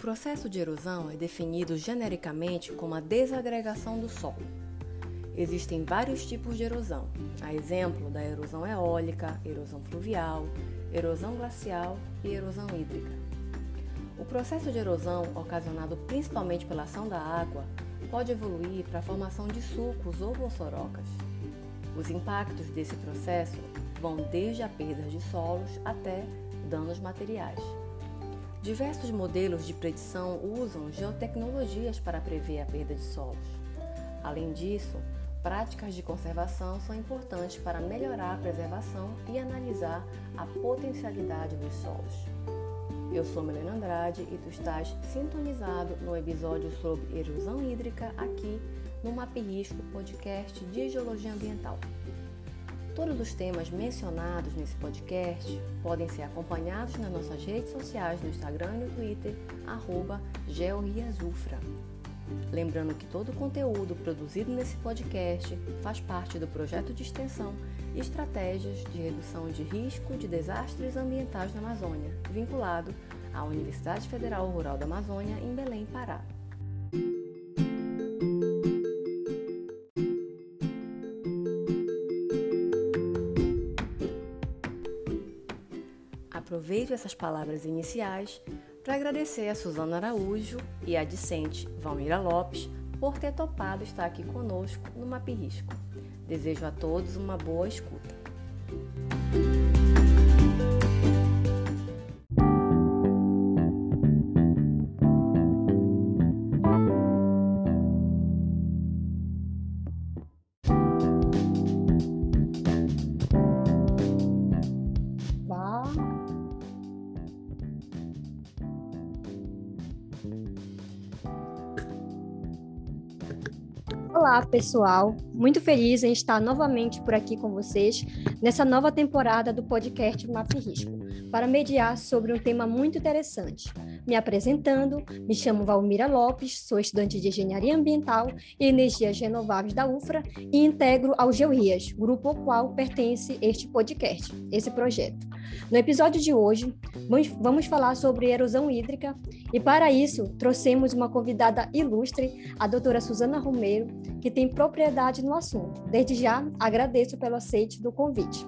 processo de erosão é definido genericamente como a desagregação do solo. Existem vários tipos de erosão, a exemplo da erosão eólica, erosão fluvial, erosão glacial e erosão hídrica. O processo de erosão, ocasionado principalmente pela ação da água, pode evoluir para a formação de sulcos ou bolsorocas. Os impactos desse processo vão desde a perda de solos até danos materiais. Diversos modelos de predição usam geotecnologias para prever a perda de solos. Além disso, práticas de conservação são importantes para melhorar a preservação e analisar a potencialidade dos solos. Eu sou Melena Andrade e tu estás sintonizado no episódio sobre erosão hídrica aqui no Map Risco Podcast de Geologia Ambiental. Todos os temas mencionados nesse podcast podem ser acompanhados nas nossas redes sociais no Instagram e no Twitter, arroba georriasufra. Lembrando que todo o conteúdo produzido nesse podcast faz parte do projeto de extensão Estratégias de Redução de Risco de Desastres Ambientais na Amazônia, vinculado à Universidade Federal Rural da Amazônia, em Belém, Pará. Aproveito essas palavras iniciais para agradecer a Suzana Araújo e a discente Valmira Lopes por ter topado estar aqui conosco no Map Risco. Desejo a todos uma boa escuta. Pessoal. Muito feliz em estar novamente por aqui com vocês nessa nova temporada do podcast Map Risco, para mediar sobre um tema muito interessante. Me apresentando, me chamo Valmira Lopes, sou estudante de Engenharia Ambiental e Energias Renováveis da UFRA e integro ao GeoRias, grupo ao qual pertence este podcast, esse projeto. No episódio de hoje, vamos falar sobre erosão hídrica e, para isso, trouxemos uma convidada ilustre, a doutora Suzana Romero, que tem propriedade no assunto. Desde já, agradeço pelo aceite do convite.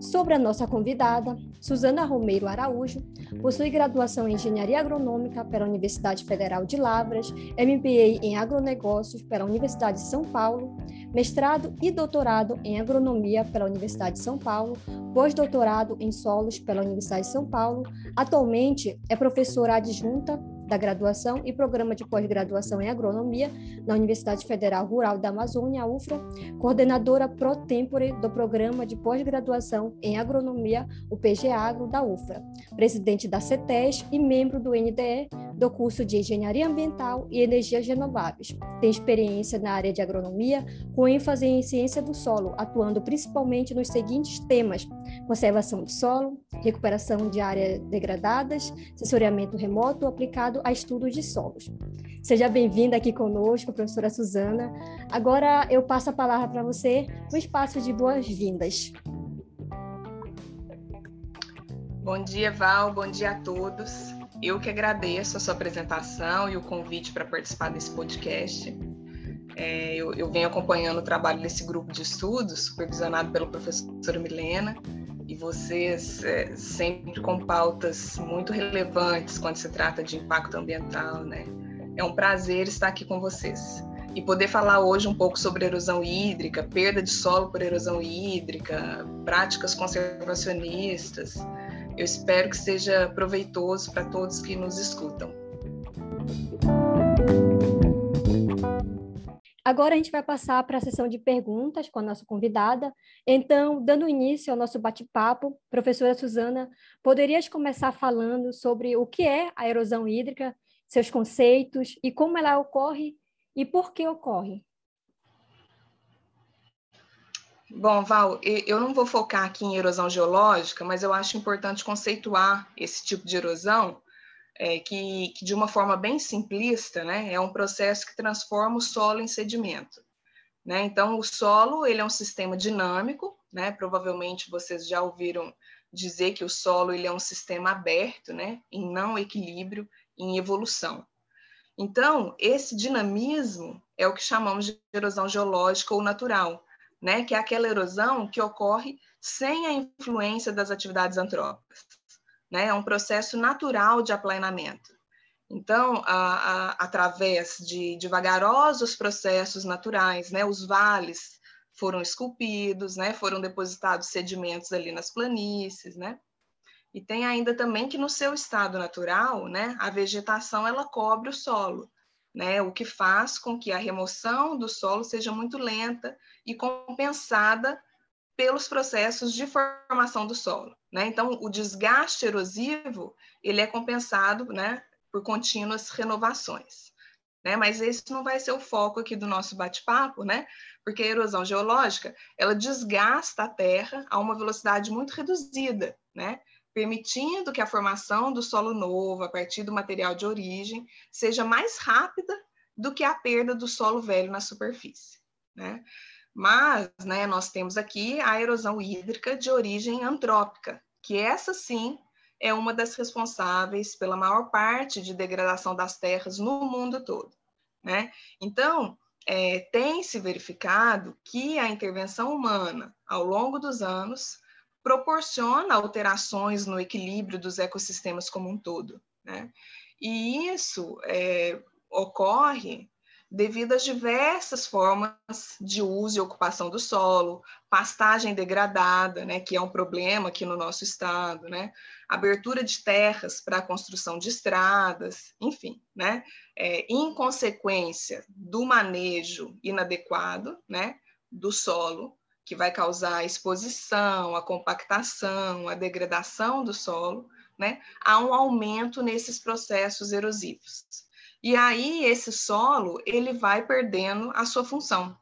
Sobre a nossa convidada, Suzana Romero Araújo, possui graduação em Engenharia Agronômica pela Universidade Federal de Lavras, MBA em Agronegócios pela Universidade de São Paulo, mestrado e doutorado em Agronomia pela Universidade de São Paulo, pós-doutorado em Solos pela Universidade de São Paulo. Atualmente é professora adjunta da graduação e programa de pós-graduação em agronomia na Universidade Federal Rural da Amazônia, UFRA, coordenadora pro tempore do programa de pós-graduação em agronomia, o PG Agro da UFRA, presidente da CETES e membro do NDE do curso de Engenharia Ambiental e Energias Renováveis. Tem experiência na área de agronomia, com ênfase em ciência do solo, atuando principalmente nos seguintes temas: conservação de solo, recuperação de áreas degradadas, sensoriamento remoto aplicado a estudos de solos. Seja bem-vinda aqui conosco, professora Suzana. Agora eu passo a palavra para você, o espaço de boas-vindas. Bom dia, Val, bom dia a todos. Eu que agradeço a sua apresentação e o convite para participar desse podcast. É, eu, eu, venho acompanhando o trabalho desse grupo de estudos, supervisionado pelo professor Milena, e vocês é, sempre com pautas muito relevantes quando se trata de impacto ambiental, né? É um prazer estar aqui com vocês e poder falar hoje um pouco sobre erosão hídrica, perda de solo por erosão hídrica, práticas conservacionistas. Eu espero que seja proveitoso para todos que nos escutam. Agora a gente vai passar para a sessão de perguntas com a nossa convidada. Então, dando início ao nosso bate-papo, professora Suzana, poderias começar falando sobre o que é a erosão hídrica, seus conceitos e como ela ocorre e por que ocorre? Bom, Val, eu não vou focar aqui em erosão geológica, mas eu acho importante conceituar esse tipo de erosão é, que, que, de uma forma bem simplista, né, é um processo que transforma o solo em sedimento. Né? Então, o solo ele é um sistema dinâmico, né? provavelmente vocês já ouviram dizer que o solo ele é um sistema aberto, né? em não equilíbrio, em evolução. Então, esse dinamismo é o que chamamos de erosão geológica ou natural, né? que é aquela erosão que ocorre sem a influência das atividades antrópicas. Né? É um processo natural de aplanamento. Então, a, a, através de, de vagarosos processos naturais, né? os vales foram esculpidos, né? foram depositados sedimentos ali nas planícies, né? E tem ainda também que no seu estado natural, né, a vegetação ela cobre o solo, né, o que faz com que a remoção do solo seja muito lenta e compensada pelos processos de formação do solo, né? Então, o desgaste erosivo, ele é compensado, né, por contínuas renovações. Né? Mas esse não vai ser o foco aqui do nosso bate-papo, né? Porque a erosão geológica, ela desgasta a terra a uma velocidade muito reduzida, né? permitindo que a formação do solo novo, a partir do material de origem, seja mais rápida do que a perda do solo velho na superfície. Né? Mas né, nós temos aqui a erosão hídrica de origem antrópica, que essa sim é uma das responsáveis pela maior parte de degradação das terras no mundo todo. Né? Então, é, tem se verificado que a intervenção humana, ao longo dos anos, proporciona alterações no equilíbrio dos ecossistemas como um todo. Né? E isso é, ocorre devido às diversas formas de uso e ocupação do solo, pastagem degradada, né, que é um problema aqui no nosso estado, né, abertura de terras para a construção de estradas, enfim, né, é, em consequência do manejo inadequado, né, do solo, que vai causar a exposição, a compactação, a degradação do solo, né, há um aumento nesses processos erosivos. E aí esse solo ele vai perdendo a sua função.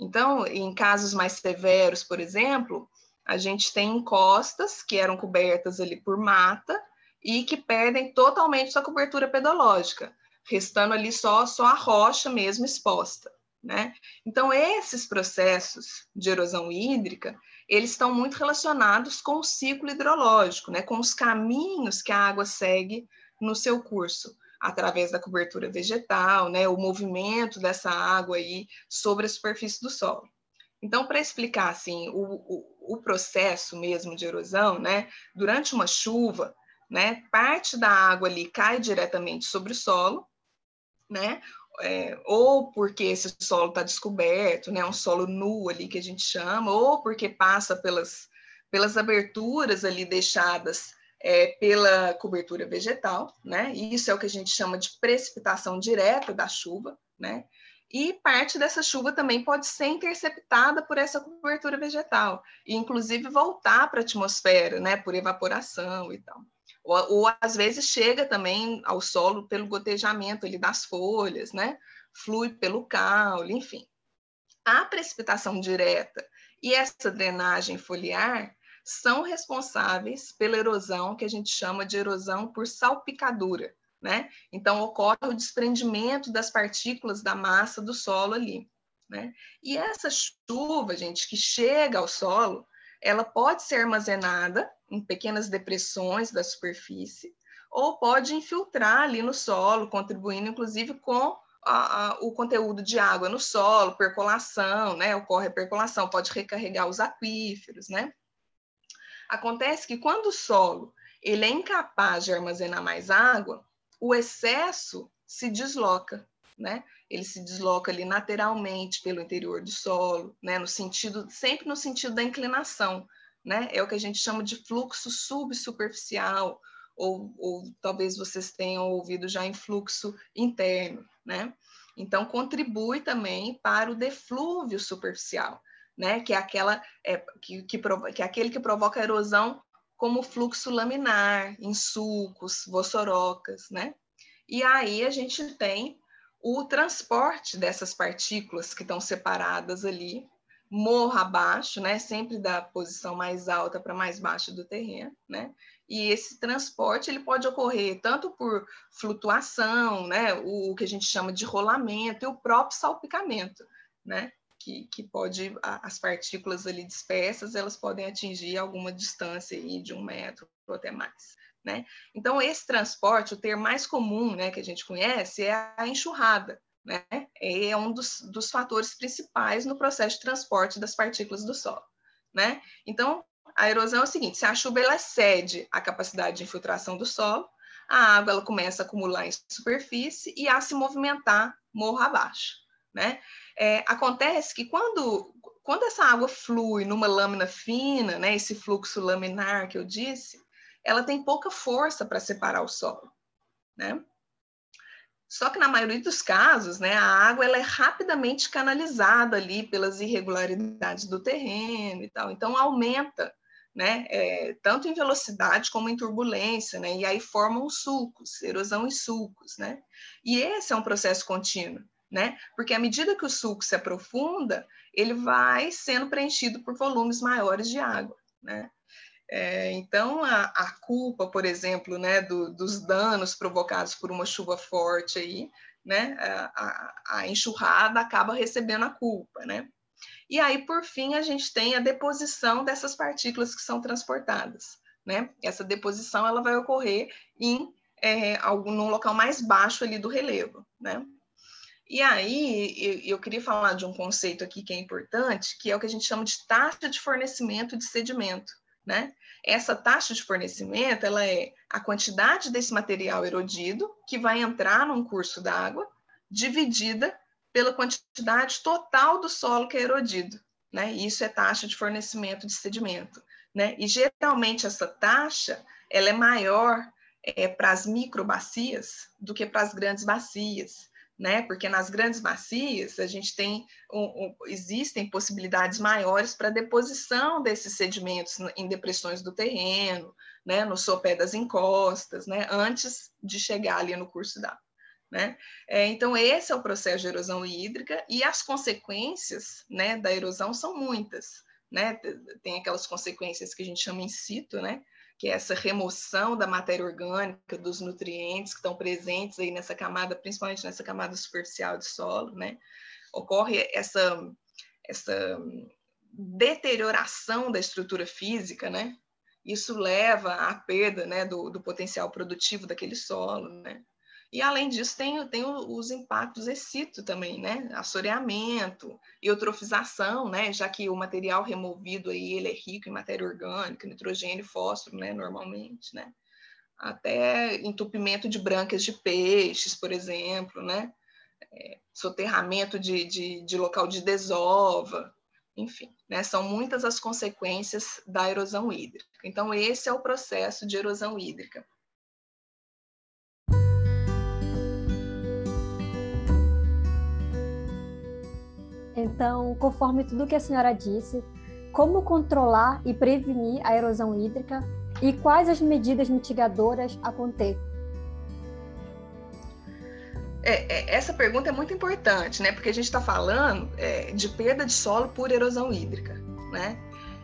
Então, em casos mais severos, por exemplo, a gente tem encostas que eram cobertas ali por mata e que perdem totalmente sua cobertura pedológica, restando ali só, só a rocha mesmo exposta. Né? Então, esses processos de erosão hídrica, eles estão muito relacionados com o ciclo hidrológico, né? com os caminhos que a água segue no seu curso, através da cobertura vegetal, né? o movimento dessa água aí sobre a superfície do solo. Então, para explicar assim, o, o, o, processo mesmo de erosão, né? durante uma chuva, né? parte da água ali cai diretamente sobre o solo, né? é, ou porque esse solo está descoberto, né, um solo nu ali que a gente chama, ou porque passa pelas, pelas aberturas ali deixadas é, pela cobertura vegetal, né, isso é o que a gente chama de precipitação direta da chuva, né, e parte dessa chuva também pode ser interceptada por essa cobertura vegetal, e inclusive voltar para a atmosfera, né, por evaporação e tal. Ou, ou, às vezes chega também ao solo pelo gotejamento ali das folhas, né? Flui pelo caule, enfim. A precipitação direta e essa drenagem foliar são responsáveis pela erosão que a gente chama de erosão por salpicadura, né? Então ocorre o desprendimento das partículas da massa do solo ali, né? E essa chuva, gente, que chega ao solo, ela pode ser armazenada em pequenas depressões da superfície, ou pode infiltrar ali no solo, contribuindo inclusive com a, a, o conteúdo de água no solo, percolação, né? Ocorre a percolação, pode recarregar os aquíferos, né? Acontece que quando o solo ele é incapaz de armazenar mais água, o excesso se desloca, né? Ele se desloca ali lateralmente pelo interior do solo, né? No sentido, sempre no sentido da inclinação, né? É o que a gente chama de fluxo subsuperficial, ou, ou talvez vocês tenham ouvido já em fluxo interno, né? Então, contribui também para o deflúvio superficial, né? Que é aquela é, que, que, que é aquele que provoca erosão como fluxo laminar, em sulcos, vossorocas, né? E aí a gente tem o transporte dessas partículas que estão separadas ali morro abaixo, né? Sempre da posição mais alta para mais baixa do terreno, né? E esse transporte ele pode ocorrer tanto por flutuação, né? O, que a gente chama de rolamento e o próprio salpicamento, né? Que, que pode, as partículas ali dispersas, elas podem atingir alguma distância aí de um metro ou até mais. Né? Então, esse transporte, o termo mais comum né, que a gente conhece é a enxurrada. Né? É um dos, dos fatores principais no processo de transporte das partículas do solo. Né? Então, a erosão é o seguinte: se a chuva ela excede a capacidade de infiltração do solo, a água ela começa a acumular em superfície e a se movimentar morro abaixo. Né? É, acontece que quando, quando essa água flui numa lâmina fina, né, esse fluxo laminar que eu disse, ela tem pouca força para separar o solo, né? Só que na maioria dos casos, né, a água ela é rapidamente canalizada ali pelas irregularidades do terreno e tal, então aumenta, né, é, tanto em velocidade como em turbulência, né, e aí formam sulcos, erosão e sulcos, né, e esse é um processo contínuo, né, porque à medida que o sulco se aprofunda, ele vai sendo preenchido por volumes maiores de água, né, é, então, a, a, culpa, por exemplo, né, do, dos danos provocados por uma chuva forte aí, né, a, a, enxurrada acaba recebendo a culpa, né? E aí, por fim, a gente tem a deposição dessas partículas que são transportadas, né? Essa deposição ela vai ocorrer em é, algum num local mais baixo ali do relevo, né? E aí, eu, eu queria falar de um conceito aqui que é importante, que é o que a gente chama de taxa de fornecimento de sedimento né? Essa taxa de fornecimento ela é a quantidade desse material erodido que vai entrar num curso d'água, dividida pela quantidade total do solo que é erodido. Né? Isso é taxa de fornecimento de sedimento. Né? E geralmente essa taxa ela é maior é, para as microbacias do que para as grandes bacias né? Porque nas grandes bacias a gente tem um, um, existem possibilidades maiores para deposição desses sedimentos em depressões do terreno, né? No sopé das encostas, né? Antes de chegar ali no curso d'água. Né? É, então, esse é o processo de erosão hídrica e as consequências né, da erosão são muitas. Né? Tem aquelas consequências que a gente chama in situ, né? Que é essa remoção da matéria orgânica, dos nutrientes que estão presentes aí nessa camada, principalmente nessa camada superficial de solo, né? Ocorre essa, essa deterioração da estrutura física, né? Isso leva à perda né, do, do potencial produtivo daquele solo, né? E além disso, tem, tem os impactos excito também, né? Assoreamento, eutrofização, né? Já que o material removido aí ele é rico em matéria orgânica, nitrogênio e fósforo, né? Normalmente, né? Até entupimento de brancas de peixes, por exemplo, né? É, soterramento de, de, de local de desova, enfim, né? São muitas as consequências da erosão hídrica. Então, esse é o processo de erosão hídrica. Então, conforme tudo que a senhora disse, como controlar e prevenir a erosão hídrica e quais as medidas mitigadoras a conter? É, é, essa pergunta é muito importante, né? Porque a gente está falando é, de perda de solo por erosão hídrica, né?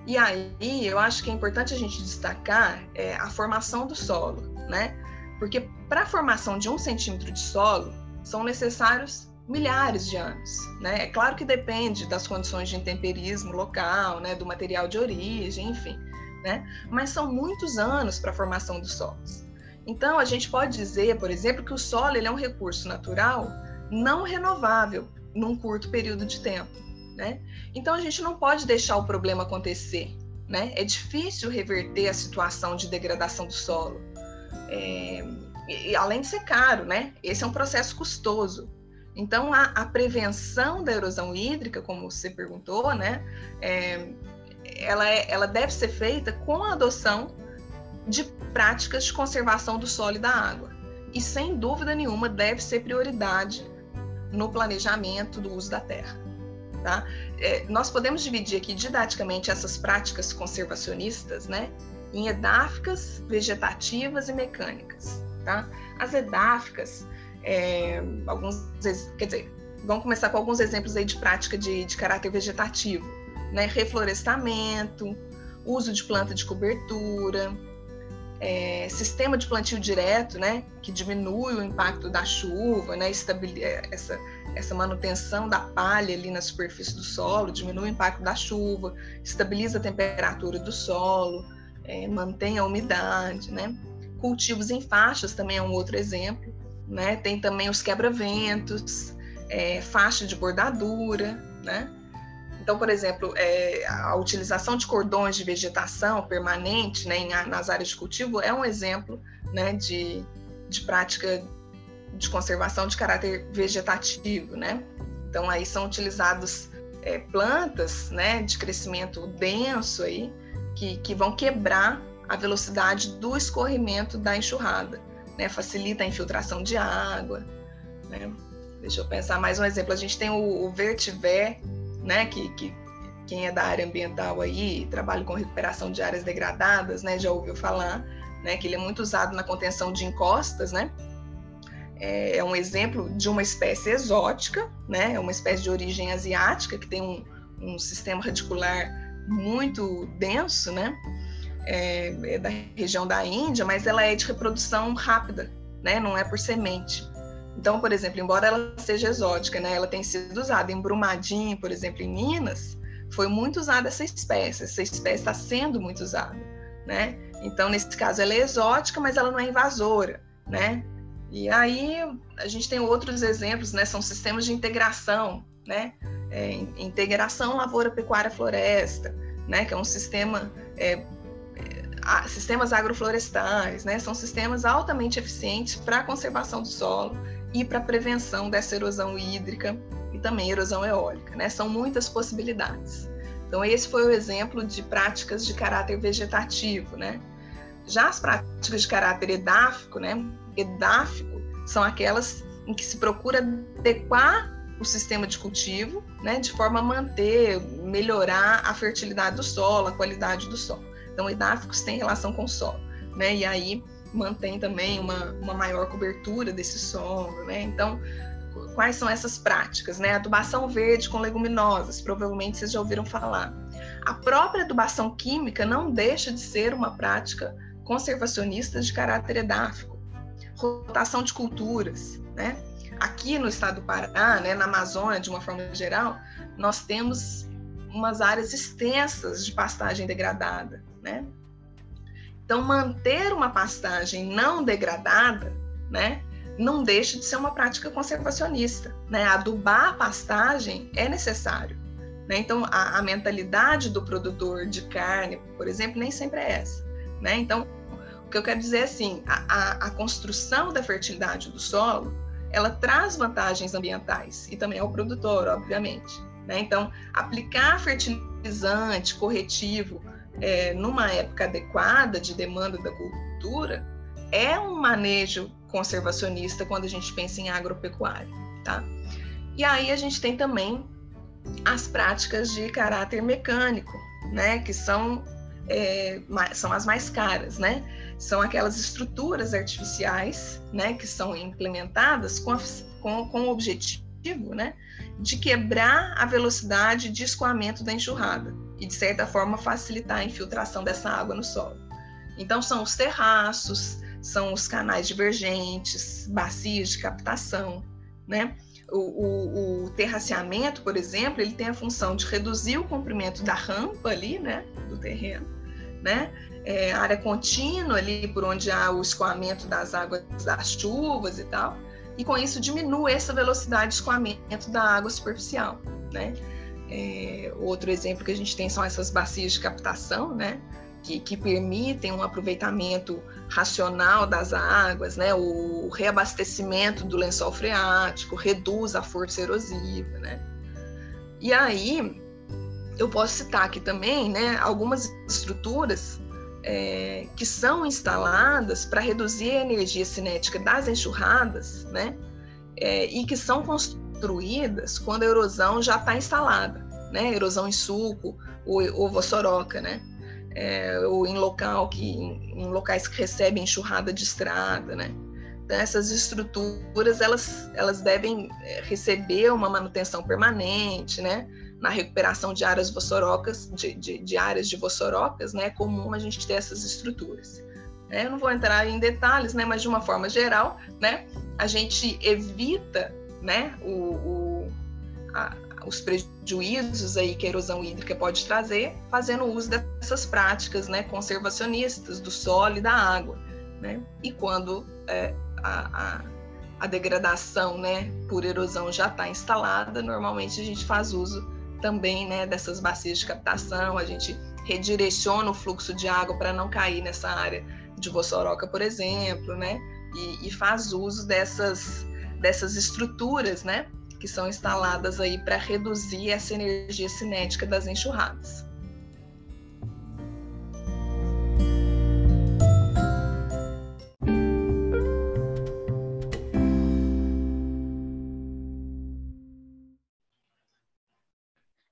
E aí eu acho que é importante a gente destacar é, a formação do solo, né? Porque para a formação de um centímetro de solo são necessários milhares de anos. Né? É claro que depende das condições de intemperismo local, né? do material de origem, enfim. Né? Mas são muitos anos para a formação dos solos. Então, a gente pode dizer, por exemplo, que o solo ele é um recurso natural não renovável num curto período de tempo. Né? Então, a gente não pode deixar o problema acontecer. Né? É difícil reverter a situação de degradação do solo. É... E, além de ser caro, né? Esse é um processo custoso. Então, a, a, prevenção da erosão hídrica, como você perguntou, né, é, ela, é, ela deve ser feita com a adoção de práticas de conservação do solo e da água. E, sem dúvida nenhuma, deve ser prioridade no planejamento do uso da terra. Tá? É, nós podemos dividir aqui didaticamente essas práticas conservacionistas né, em edáficas, vegetativas e mecânicas. Tá? As edáficas é, alguns, quer dizer, vamos começar com alguns exemplos aí de prática de, de caráter vegetativo, né? Reflorestamento, uso de planta de cobertura, é, sistema de plantio direto, né? Que diminui o impacto da chuva, né? Estabil essa, essa manutenção da palha ali na superfície do solo, diminui o impacto da chuva, estabiliza a temperatura do solo, é, mantém a umidade, né? Cultivos em faixas também é um outro exemplo, né? Tem também os quebra-ventos, é, faixa de bordadura, né? Então, por exemplo, é, a utilização de cordões de vegetação permanente né, em, nas áreas de cultivo é um exemplo né, de, de prática de conservação de caráter vegetativo, né? Então aí são utilizados é, plantas, né, de crescimento denso aí, que, que vão quebrar a velocidade do escorrimento da enxurrada, né? Facilita a infiltração de água, né? Deixa eu pensar mais um exemplo. A gente tem o, o vertiver, né, que, que quem é da área ambiental aí, trabalha com recuperação de áreas degradadas, né, já ouviu falar, né, que ele é muito usado na contenção de encostas, né, é, é um exemplo de uma espécie exótica, né? É uma espécie de origem asiática que tem um, um sistema radicular muito denso, né? É, é, da região da Índia, mas ela é de reprodução rápida, né? Não é por semente. Então, por exemplo, embora ela seja exótica, né? Ela tem sido usada em Brumadinho, por exemplo, em Minas, foi muito usada essa espécie. Essa espécie está sendo muito usada, né? Então, nesse caso, ela é exótica, mas ela não é invasora, né? E aí a gente tem outros exemplos, né? São sistemas de integração, né? É, integração lavoura, pecuária, floresta, né? Que é um sistema é, sistemas agroflorestais, né? São sistemas altamente eficientes para a conservação do solo e para a prevenção dessa erosão hídrica e também erosão eólica, né? São muitas possibilidades. Então esse foi o exemplo de práticas de caráter vegetativo, né? Já as práticas de caráter edáfico, né? edáfico são aquelas em que se procura adequar o sistema de cultivo, né, de forma a manter, melhorar a fertilidade do solo, a qualidade do solo. Então, edáficos têm relação com o solo, né, e aí mantém também uma, uma maior cobertura desse solo, né. Então, quais são essas práticas, né? Adubação verde com leguminosas, provavelmente vocês já ouviram falar. A própria adubação química não deixa de ser uma prática conservacionista de caráter edáfico rotação de culturas, né? Aqui no estado do Pará, né, na Amazônia, de uma forma geral, nós temos umas áreas extensas de pastagem degradada, né? Então, manter uma pastagem não degradada, né, não deixa de ser uma prática conservacionista, né? Adubar a pastagem é necessário, né? Então, a, a mentalidade do produtor de carne, por exemplo, nem sempre é essa, né? Então, que eu quero dizer é assim, a, a, a construção da fertilidade do solo, ela traz vantagens ambientais e também ao produtor, obviamente. Né? Então, aplicar fertilizante corretivo é, numa época adequada de demanda da cultura é um manejo conservacionista quando a gente pensa em agropecuária, tá? E aí a gente tem também as práticas de caráter mecânico, né? Que são é, são as mais caras, né? São aquelas estruturas artificiais, né, que são implementadas com, a, com, com o objetivo, né, de quebrar a velocidade de escoamento da enxurrada e, de certa forma, facilitar a infiltração dessa água no solo. Então, são os terraços, são os canais divergentes, bacias de captação, né? O, o, o, terraceamento, por exemplo, ele tem a função de reduzir o comprimento da rampa ali, né, do terreno, né? É, área contínua ali por onde há o escoamento das águas das chuvas e tal, e com isso diminui essa velocidade de escoamento da água superficial, né? É, outro exemplo que a gente tem são essas bacias de captação, né? Que, que, permitem um aproveitamento racional das águas, né? O reabastecimento do lençol freático reduz a força erosiva, né? E aí eu posso citar aqui também né, algumas estruturas é, que são instaladas para reduzir a energia cinética das enxurradas, né, é, e que são construídas quando a erosão já está instalada, né, erosão em sulco ou, ou vossoroca, né, é, ou em local que em, locais que recebem enxurrada de estrada, né. Então, essas estruturas elas, elas devem é, receber uma manutenção permanente, né? na recuperação de áreas vossorocas, de, de, de, áreas de vossorocas, né, é comum a gente ter essas estruturas. É, eu não vou entrar em detalhes, né, mas de uma forma geral, né, a gente evita, né, o, o a, os prejuízos aí que a erosão hídrica pode trazer, fazendo uso dessas práticas né, conservacionistas do solo e da água. Né? E quando é, a, a, a, degradação né, por erosão já está instalada, normalmente a gente faz uso também né, dessas bacias de captação, a gente redireciona o fluxo de água para não cair nessa área de Vossoroca, por exemplo, né? E, e faz uso dessas, dessas estruturas, né? Que são instaladas aí para reduzir essa energia cinética das enxurradas.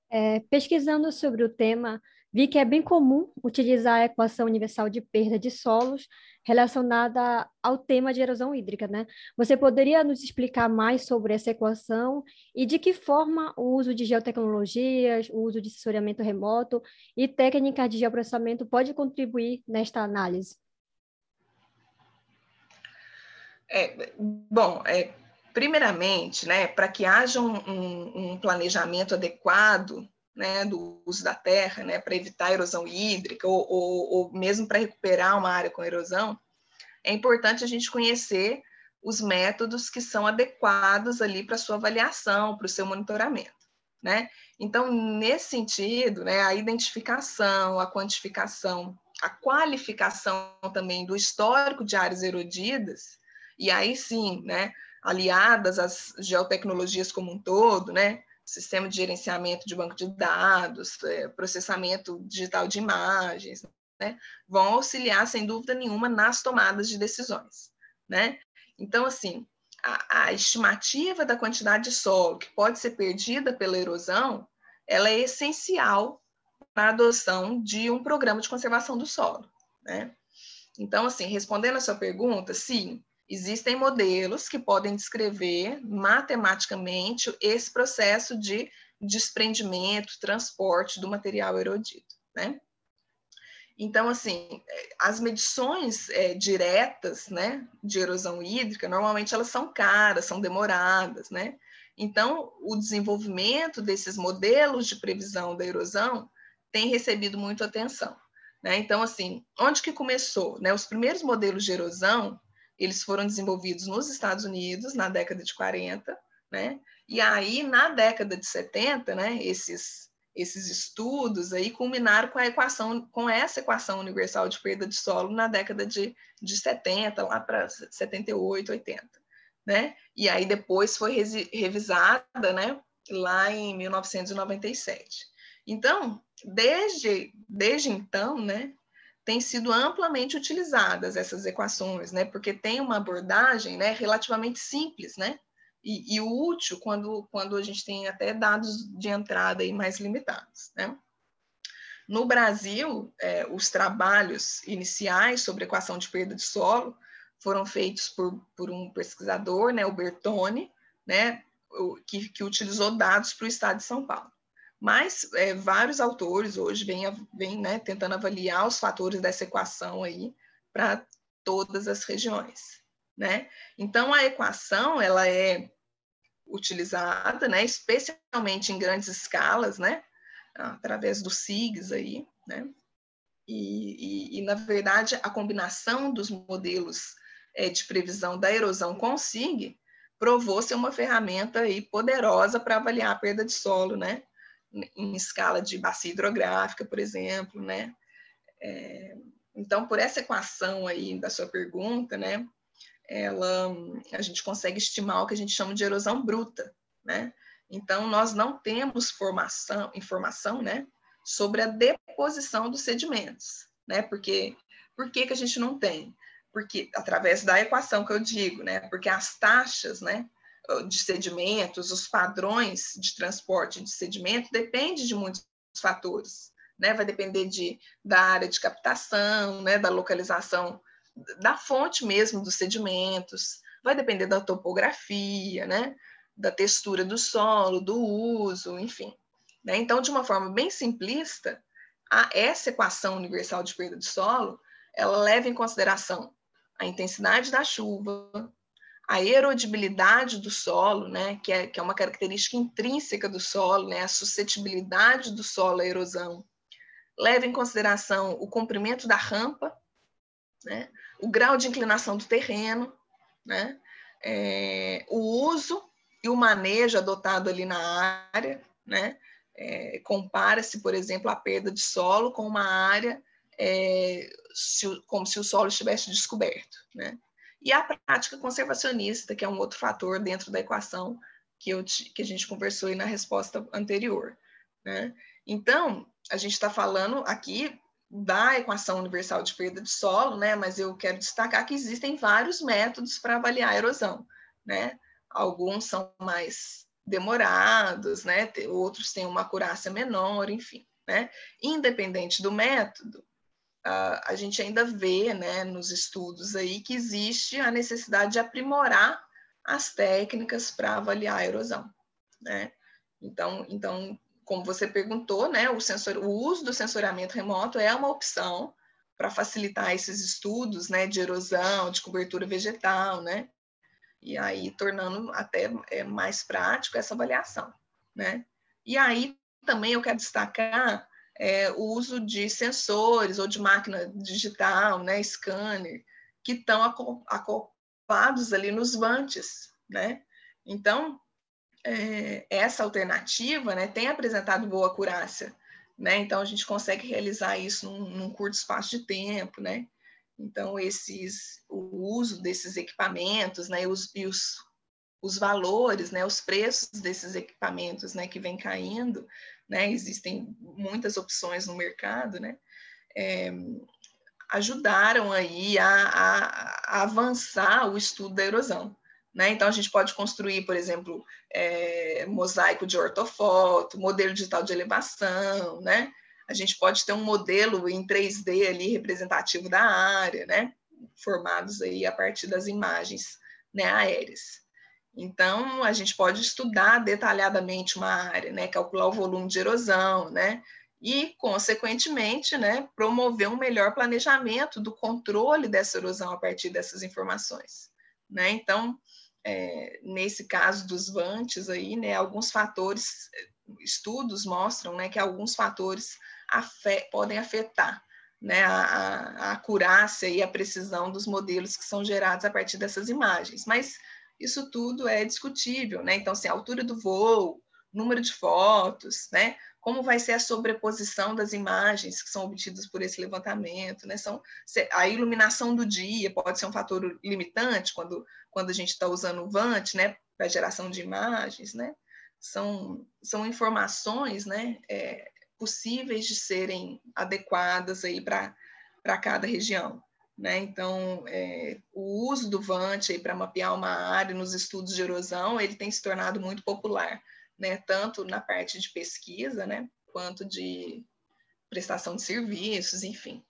É, pesquisando sobre o tema, vi que é bem comum utilizar a equação universal de perda de solos relacionada ao tema de erosão hídrica, né? Você poderia nos explicar mais sobre essa equação e de que forma o uso de geotecnologias, o uso de sensoriamento remoto e técnicas de geoprocessamento pode contribuir nesta análise? É, bom, é, primeiramente, né, para que haja um, um, um, planejamento adequado né, do uso da terra, né, para evitar erosão hídrica ou, ou, ou mesmo para recuperar uma área com erosão, é importante a gente conhecer os métodos que são adequados ali para sua avaliação, para o seu monitoramento, né? Então, nesse sentido, né, a identificação, a quantificação, a qualificação também do histórico de áreas erodidas, e aí sim, né, aliadas às geotecnologias como um todo, né? Sistema de gerenciamento de banco de dados, é, processamento digital de imagens, né? Vão auxiliar, sem dúvida nenhuma, nas tomadas de decisões, né? Então, assim, a, a estimativa da quantidade de solo que pode ser perdida pela erosão, ela é essencial para a adoção de um programa de conservação do solo, né? Então, assim, respondendo a sua pergunta, sim, Existem modelos que podem descrever matematicamente esse processo de desprendimento, transporte do material erodido, né? Então, assim, as medições é, diretas, né, de erosão hídrica, normalmente elas são caras, são demoradas, né? Então, o desenvolvimento desses modelos de previsão da erosão tem recebido muita atenção, né? Então, assim, onde que começou? Né? Os primeiros modelos de erosão, eles foram desenvolvidos nos Estados Unidos na década de 40, né? E aí, na década de 70, né, esses, esses estudos aí culminaram com a equação, com essa equação universal de perda de solo na década de, de 70, lá para 78, 80, né? E aí depois foi revisada, né, lá em 1997. Então, desde, desde então, né, têm sido amplamente utilizadas essas equações, né? Porque tem uma abordagem, né, relativamente simples, né? E, e útil quando, quando a gente tem até dados de entrada aí mais limitados, né? No Brasil, é, os trabalhos iniciais sobre equação de perda de solo foram feitos por, por um pesquisador, né, o Bertone, né, que, que utilizou dados para o estado de São Paulo. Mas é, vários autores hoje vêm, vêm né, tentando avaliar os fatores dessa equação aí para todas as regiões. Né? Então, a equação ela é utilizada, né, especialmente em grandes escalas, né, através do SIGS aí, né, e, e, e na verdade a combinação dos modelos é, de previsão da erosão com o SIG provou ser uma ferramenta aí poderosa para avaliar a perda de solo, né, em escala de bacia hidrográfica, por exemplo, né? É, então, por essa equação aí da sua pergunta, né, ela, a gente consegue estimar o que a gente chama de erosão bruta, né? Então, nós não temos formação, informação, né, sobre a deposição dos sedimentos, né? Porque, por que, que a gente não tem? Porque, através da equação que eu digo, né, porque as taxas, né, de sedimentos, os padrões de transporte de sedimento, depende de muitos fatores. Né? Vai depender de, da área de captação, né? da localização, da fonte mesmo dos sedimentos, vai depender da topografia, né? da textura do solo, do uso, enfim. Né? Então, de uma forma bem simplista, a, essa equação universal de perda de solo, ela leva em consideração a intensidade da chuva, a erodibilidade do solo, né, que é, que é uma característica intrínseca do solo, né, a suscetibilidade do solo à erosão. Leva em consideração o comprimento da rampa, né, o grau de inclinação do terreno, né, é, o uso e o manejo adotado ali na área, né, é, Compara-se, por exemplo, a perda de solo com uma área é, se, como se o solo estivesse descoberto, né? E a prática conservacionista, que é um outro fator dentro da equação que, eu, que a gente conversou aí na resposta anterior. Né? Então, a gente está falando aqui da equação universal de perda de solo, né? mas eu quero destacar que existem vários métodos para avaliar a erosão. Né? Alguns são mais demorados, né? outros têm uma acurácia menor, enfim. Né? Independente do método, a gente ainda vê né, nos estudos aí que existe a necessidade de aprimorar as técnicas para avaliar a erosão. Né? Então, então, como você perguntou, né, o, sensor, o uso do sensoriamento remoto é uma opção para facilitar esses estudos né, de erosão, de cobertura vegetal, né? E aí tornando até é, mais prático essa avaliação, né? E aí também eu quero destacar é, o uso de sensores ou de máquina digital, né, scanner, que estão acoplados ali nos vantes, né? Então, é, essa alternativa né, tem apresentado boa acurácia, né? Então, a gente consegue realizar isso num, num curto espaço de tempo, né? Então, esses, o uso desses equipamentos né, e, os, e os, os valores, né, os preços desses equipamentos né, que vem caindo, né? Existem muitas opções no mercado, né? É, ajudaram aí a, a, a, avançar o estudo da erosão. Né? Então, a gente pode construir, por exemplo, é, mosaico de ortofoto, modelo digital de elevação, né? A gente pode ter um modelo em 3D ali representativo da área, né? Formados aí a partir das imagens né, aéreas. Então, a gente pode estudar detalhadamente uma área, né, calcular o volume de erosão, né, e, consequentemente, né, promover um melhor planejamento do controle dessa erosão a partir dessas informações. Né? Então, é, nesse caso dos vantes aí, né, alguns fatores, estudos mostram né, que alguns fatores afet, podem afetar né, a, a, acurácia e a precisão dos modelos que são gerados a partir dessas imagens. Mas isso tudo é discutível, né? Então, assim, a altura do voo, número de fotos, né? Como vai ser a sobreposição das imagens que são obtidas por esse levantamento, né? São, a iluminação do dia pode ser um fator limitante quando, quando a gente está usando o VANT, né? Para geração de imagens, né? São, são informações, né? É, possíveis de serem adequadas aí para cada região. Né? Então, é, o uso do VANT para mapear uma área nos estudos de erosão, ele tem se tornado muito popular, né? tanto na parte de pesquisa, né? quanto de prestação de serviços, enfim.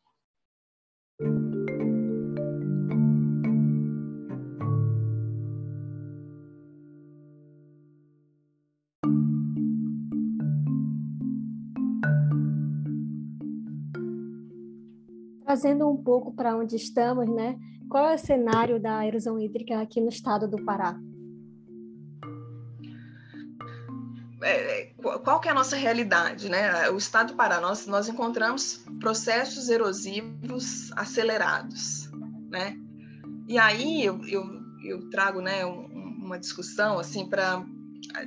Trazendo um pouco para onde estamos, né? Qual é o cenário da erosão hídrica aqui no estado do Pará? É, é qual que é a nossa realidade, né? O estado do Pará, nós, nós encontramos processos erosivos acelerados, né? E aí eu, eu, eu trago, né, um, uma discussão assim para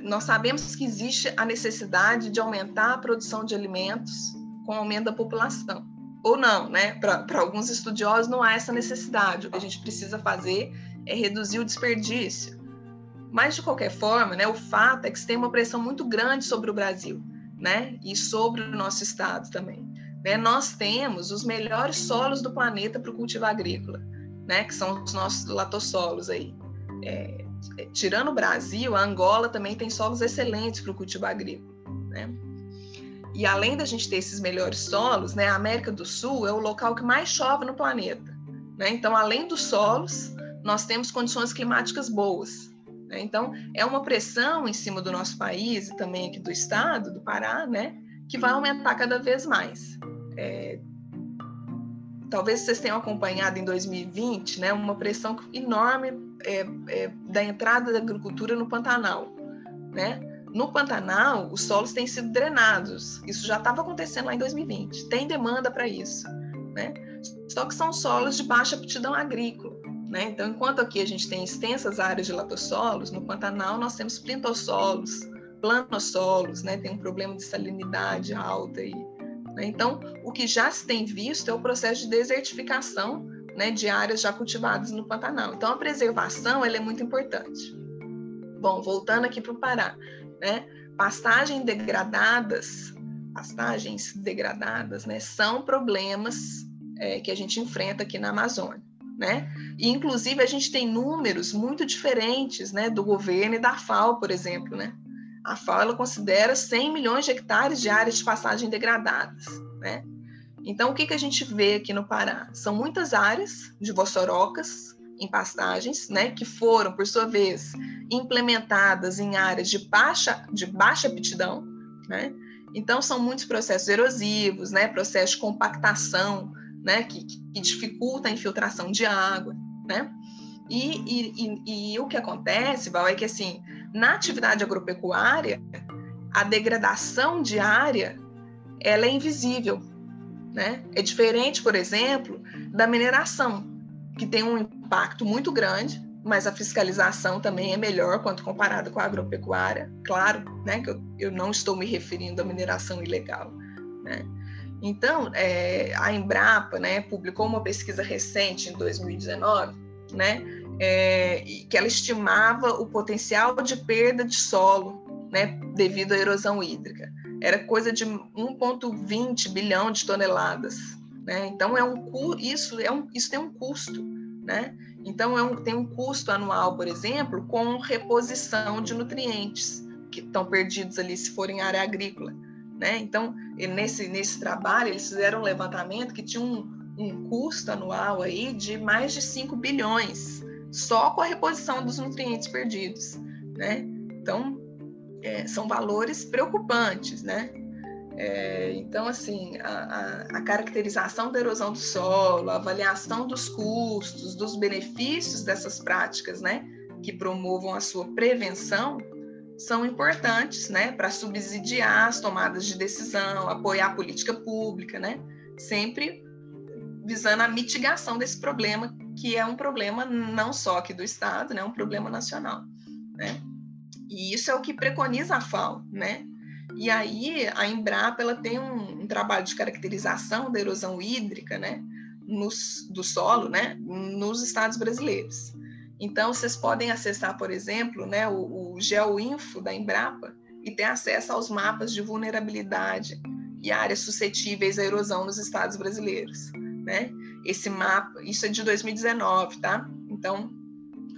nós sabemos que existe a necessidade de aumentar a produção de alimentos com o aumento da população ou não, né? Para alguns estudiosos não há essa necessidade. O que a gente precisa fazer é reduzir o desperdício. Mas de qualquer forma, né, o fato é que se tem uma pressão muito grande sobre o Brasil, né? E sobre o nosso estado também. Né? Nós temos os melhores solos do planeta para o cultivo agrícola, né? Que são os nossos latossolos aí. É, tirando o Brasil, a Angola também tem solos excelentes para o cultivo agrícola, né? E além da gente ter esses melhores solos, né, a América do Sul é o local que mais chove no planeta. Né? Então, além dos solos, nós temos condições climáticas boas. Né? Então, é uma pressão em cima do nosso país e também aqui do estado, do Pará, né, que vai aumentar cada vez mais. É... talvez vocês tenham acompanhado em 2020, né, uma pressão enorme é, é, da entrada da agricultura no Pantanal, né? No Pantanal, os solos têm sido drenados. Isso já estava acontecendo lá em 2020. Tem demanda para isso, né? Só que são solos de baixa aptidão agrícola, né? Então, enquanto aqui a gente tem extensas áreas de latossolos, no Pantanal nós temos plintossolos, planossolos, né? Tem um problema de salinidade alta aí. Né? Então, o que já se tem visto é o processo de desertificação né, de áreas já cultivadas no Pantanal. Então, a preservação ela é muito importante. Bom, voltando aqui para o Pará, né? Pastagens degradadas, pastagens degradadas, né, são problemas é, que a gente enfrenta aqui na Amazônia, né? E inclusive a gente tem números muito diferentes, né, do governo e da FAO, por exemplo, né? A FAO ela considera 100 milhões de hectares de áreas de pastagem degradadas, né? Então, o que, que a gente vê aqui no Pará? São muitas áreas de vossorocas em pastagens, né, que foram, por sua vez, implementadas em áreas de baixa, de baixa aptidão, né? Então, são muitos processos erosivos, né, processos de compactação, né, que, que dificulta a infiltração de água, né? E, e, e, e, o que acontece, Val, é que assim, na atividade agropecuária, a degradação de área ela é invisível, né? É diferente, por exemplo, da mineração, que tem um impacto muito grande, mas a fiscalização também é melhor quando comparada com a agropecuária. Claro, né, que eu, eu não estou me referindo à mineração ilegal, né? Então, é, a Embrapa, né, publicou uma pesquisa recente em 2019, né, é, que ela estimava o potencial de perda de solo, né, devido à erosão hídrica. Era coisa de 1,20 bilhão de toneladas, né? Então é um isso é um isso tem um custo, né? Então, é um, tem um custo anual, por exemplo, com reposição de nutrientes que estão perdidos ali se for em área agrícola. Né? Então, nesse, nesse trabalho, eles fizeram um levantamento que tinha um, um custo anual aí de mais de 5 bilhões, só com a reposição dos nutrientes perdidos. Né? Então, é, são valores preocupantes, né? É, então, assim, a, a, a, caracterização da erosão do solo, a avaliação dos custos, dos benefícios dessas práticas, né, que promovam a sua prevenção, são importantes, né, para subsidiar as tomadas de decisão, apoiar a política pública, né, sempre visando a mitigação desse problema, que é um problema não só aqui do Estado, né, é um problema nacional, né. E isso é o que preconiza a FAO, né, e aí a Embrapa ela tem um, um trabalho de caracterização da erosão hídrica, né, nos, do solo, né, nos estados brasileiros. Então vocês podem acessar, por exemplo, né, o, o GeoInfo da Embrapa e ter acesso aos mapas de vulnerabilidade e áreas suscetíveis à erosão nos estados brasileiros, né? Esse mapa, isso é de 2019, tá? Então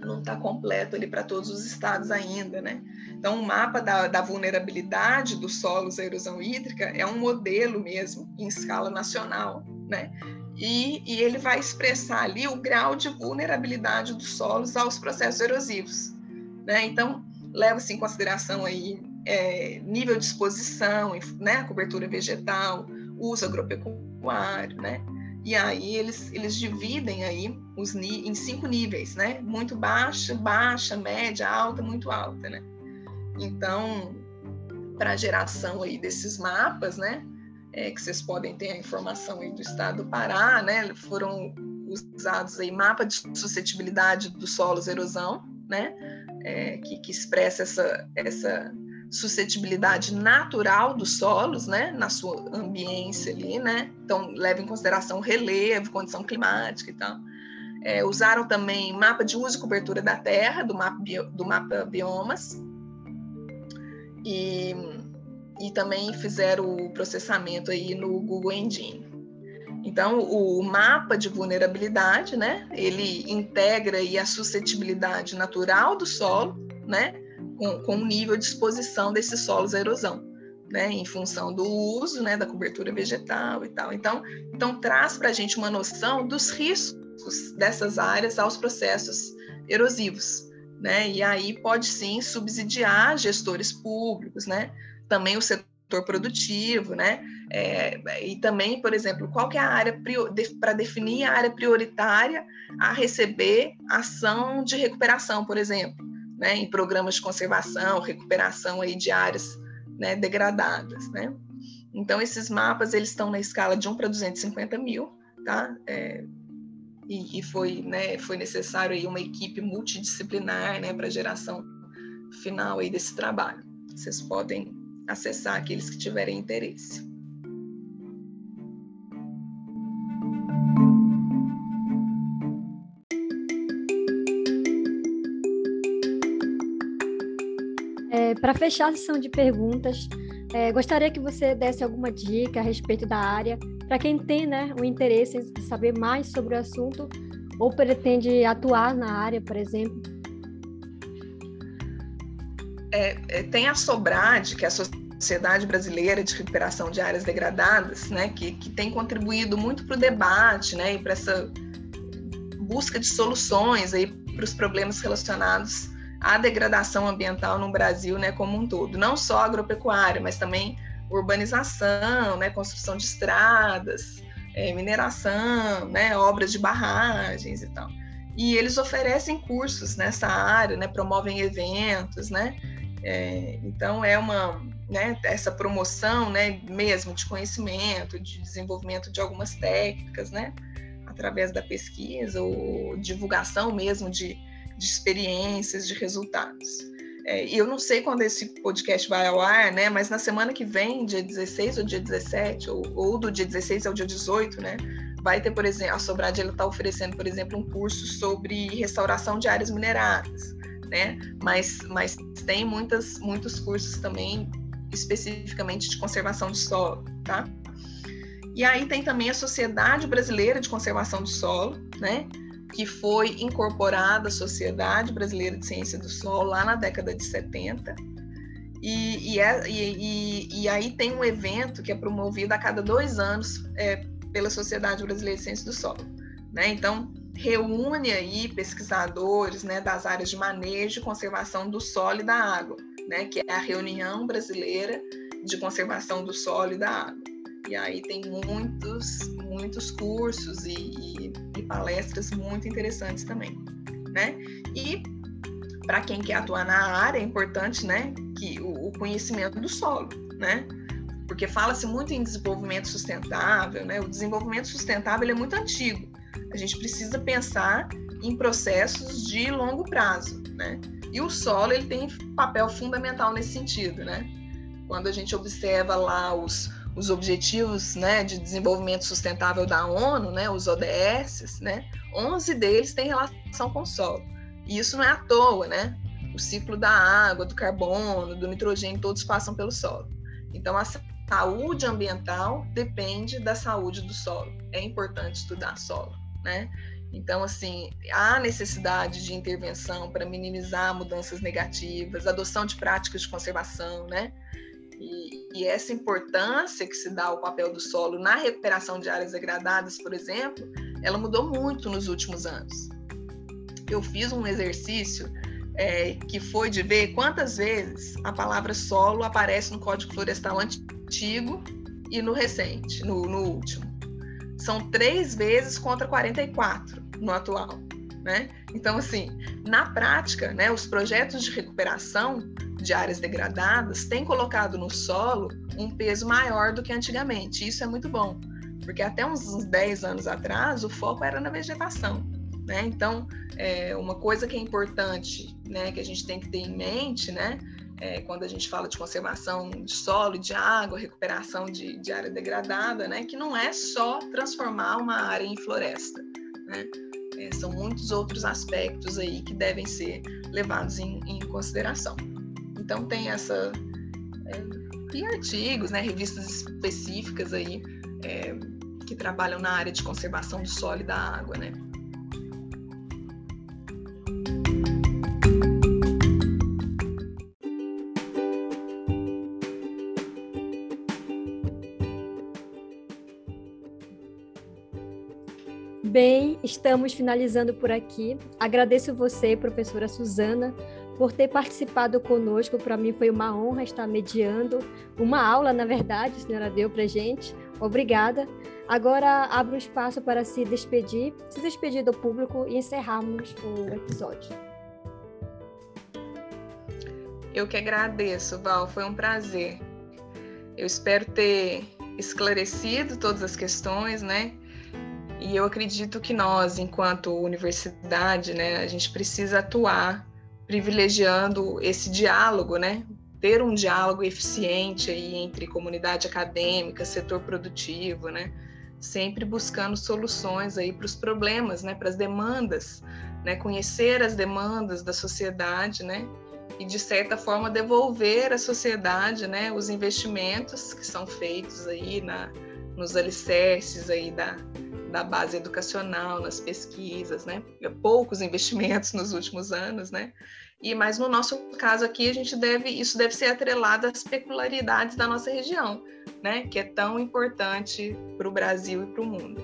não está completo ali para todos os estados ainda, né? Então, o mapa da, da, vulnerabilidade dos solos à erosão hídrica é um modelo mesmo, em escala nacional, né? E, e ele vai expressar ali o grau de vulnerabilidade dos solos aos processos erosivos, né? Então, leva-se em consideração aí é, nível de exposição, né? Cobertura vegetal, uso agropecuário, né? E aí eles, eles dividem aí os em cinco níveis, né? Muito baixa, baixa, média, alta, muito alta, né? Então, para a geração aí desses mapas, né? É, que vocês podem ter a informação aí do estado do Pará, né? Foram usados aí mapa de suscetibilidade dos solos erosão, né? É, que, que expressa essa, essa suscetibilidade natural dos solos, né, na sua ambiência ali, né, então leva em consideração relevo, condição climática e tal. É, usaram também mapa de uso e cobertura da terra, do mapa, do mapa biomas, e, e também fizeram o processamento aí no Google Engine. Então, o mapa de vulnerabilidade, né, ele integra aí a suscetibilidade natural do solo, né, com, com o nível de exposição desses solos à erosão, né, em função do uso, né, da cobertura vegetal e tal. Então, então traz para a gente uma noção dos riscos dessas áreas aos processos erosivos, né? E aí pode sim subsidiar gestores públicos, né? Também o setor produtivo, né? É, e também, por exemplo, qual que é a área para definir a área prioritária a receber ação de recuperação, por exemplo, né, em programas de conservação, recuperação aí de áreas né, degradadas, né? Então esses mapas eles estão na escala de 1 para 250 mil, tá? É, e, e, foi, né, foi necessário aí uma equipe multidisciplinar, né, para geração final aí desse trabalho. Vocês podem acessar aqueles que tiverem interesse. Para fechar a sessão de perguntas, é, gostaria que você desse alguma dica a respeito da área, para quem tem né, o interesse em saber mais sobre o assunto ou pretende atuar na área, por exemplo. É, é, tem a Sobrad, que é a Sociedade Brasileira de Recuperação de Áreas Degradadas, né, que, que tem contribuído muito para o debate né, e para essa busca de soluções para os problemas relacionados à degradação ambiental no Brasil né, como um todo. Não só agropecuária, mas também urbanização, né, construção de estradas, é, mineração, né, obras de barragens e tal. E eles oferecem cursos nessa área, né, promovem eventos, né, é, então é uma né, essa promoção, né, mesmo de conhecimento, de desenvolvimento de algumas técnicas, né, através da pesquisa ou divulgação mesmo de, de experiências, de resultados. É, e eu não sei quando esse podcast vai ao ar, né, mas na semana que vem, dia 16 ou dia 17, ou, ou do dia 16 ao dia 18, né, vai ter, por exemplo, a Sobrad está oferecendo, por exemplo, um curso sobre restauração de áreas mineradas né? Mas, mas tem muitas, muitos cursos também especificamente de conservação de solo, tá? E aí tem também a Sociedade Brasileira de Conservação do Solo, né? Que foi incorporada à Sociedade Brasileira de Ciência do Solo lá na década de 70. E, e, é, e, e aí tem um evento que é promovido a cada dois anos é, pela Sociedade Brasileira de Ciência do Solo. Né? Então, reúne aí pesquisadores né, das áreas de manejo e conservação do solo e da água, né, que é a reunião brasileira de conservação do solo e da água. E aí tem muitos, muitos cursos e, e palestras muito interessantes também, né? E para quem quer atuar na área é importante, né, que o, o conhecimento do solo, né? Porque fala-se muito em desenvolvimento sustentável, né? O desenvolvimento sustentável é muito antigo a gente precisa pensar em processos de longo prazo, né? E o solo ele tem papel fundamental nesse sentido, né? Quando a gente observa lá os, os objetivos né, de desenvolvimento sustentável da ONU, né, os ODS, né, 11 deles têm relação com o solo. E isso não é à toa, né? O ciclo da água, do carbono, do nitrogênio, todos passam pelo solo. Então, a saúde ambiental depende da saúde do solo. É importante estudar solo né? Então, assim, há necessidade de intervenção para minimizar mudanças negativas, adoção de práticas de conservação, né? E, e, essa importância que se dá ao papel do solo na recuperação de áreas degradadas, por exemplo, ela mudou muito nos últimos anos. Eu fiz um exercício é, que foi de ver quantas vezes a palavra solo aparece no Código Florestal antigo e no recente, no, no último são três vezes contra 44 no atual. Né? Então, assim, na prática, né, os projetos de recuperação de áreas degradadas têm colocado no solo um peso maior do que antigamente. Isso é muito bom, porque até uns 10 anos atrás o foco era na vegetação. Né? Então, é, uma coisa que é importante, né, que a gente tem que ter em mente, né, é, quando a gente fala de conservação de solo de água, recuperação de, de, área degradada, né, que não é só transformar uma área em floresta. Né? É, são muitos outros aspectos aí que devem ser levados em, em consideração. Então tem essa é, e artigos, né, revistas específicas aí é, que trabalham na área de conservação do solo e da água, né? Bem, estamos finalizando por aqui. Agradeço você, professora Suzana, por ter participado conosco. Para mim foi uma honra estar mediando, uma aula, na verdade, a senhora deu para gente. Obrigada. Agora abro espaço para se despedir, se despedir do público e encerrarmos o episódio. Eu que agradeço, Val, foi um prazer. Eu espero ter esclarecido todas as questões, né? E eu acredito que nós, enquanto universidade, né, a gente precisa atuar privilegiando esse diálogo, né? Ter um diálogo eficiente aí entre comunidade acadêmica, setor produtivo, né? Sempre buscando soluções aí para os problemas, né? Para as demandas, né? Conhecer as demandas da sociedade, né? E de certa forma devolver à sociedade, né? Os investimentos que são feitos aí na nos alicerces aí da, da base educacional, nas pesquisas, né? Poucos investimentos nos últimos anos, né? E mas no nosso caso aqui a gente deve isso deve ser atrelado às peculiaridades da nossa região, né? Que é tão importante para o Brasil e para o mundo.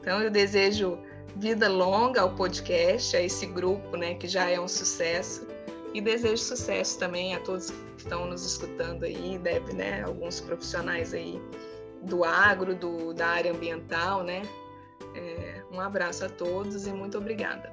Então eu desejo vida longa ao podcast, a esse grupo, né? Que já é um sucesso e desejo sucesso também a todos que estão nos escutando aí, deve, né? Alguns profissionais aí do agro, do, da área ambiental, né? É, um abraço a todos e muito obrigada.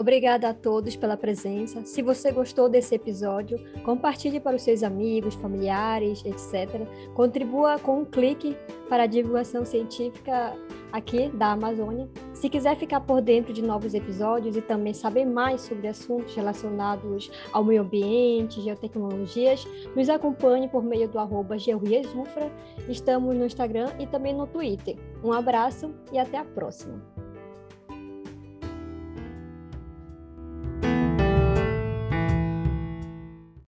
Obrigada a todos pela presença. Se você gostou desse episódio, compartilhe para os seus amigos, familiares, etc. Contribua com um clique para a divulgação científica aqui da Amazônia. Se quiser ficar por dentro de novos episódios e também saber mais sobre assuntos relacionados ao meio ambiente, geotecnologias, nos acompanhe por meio do arroba Estamos no Instagram e também no Twitter. Um abraço e até a próxima!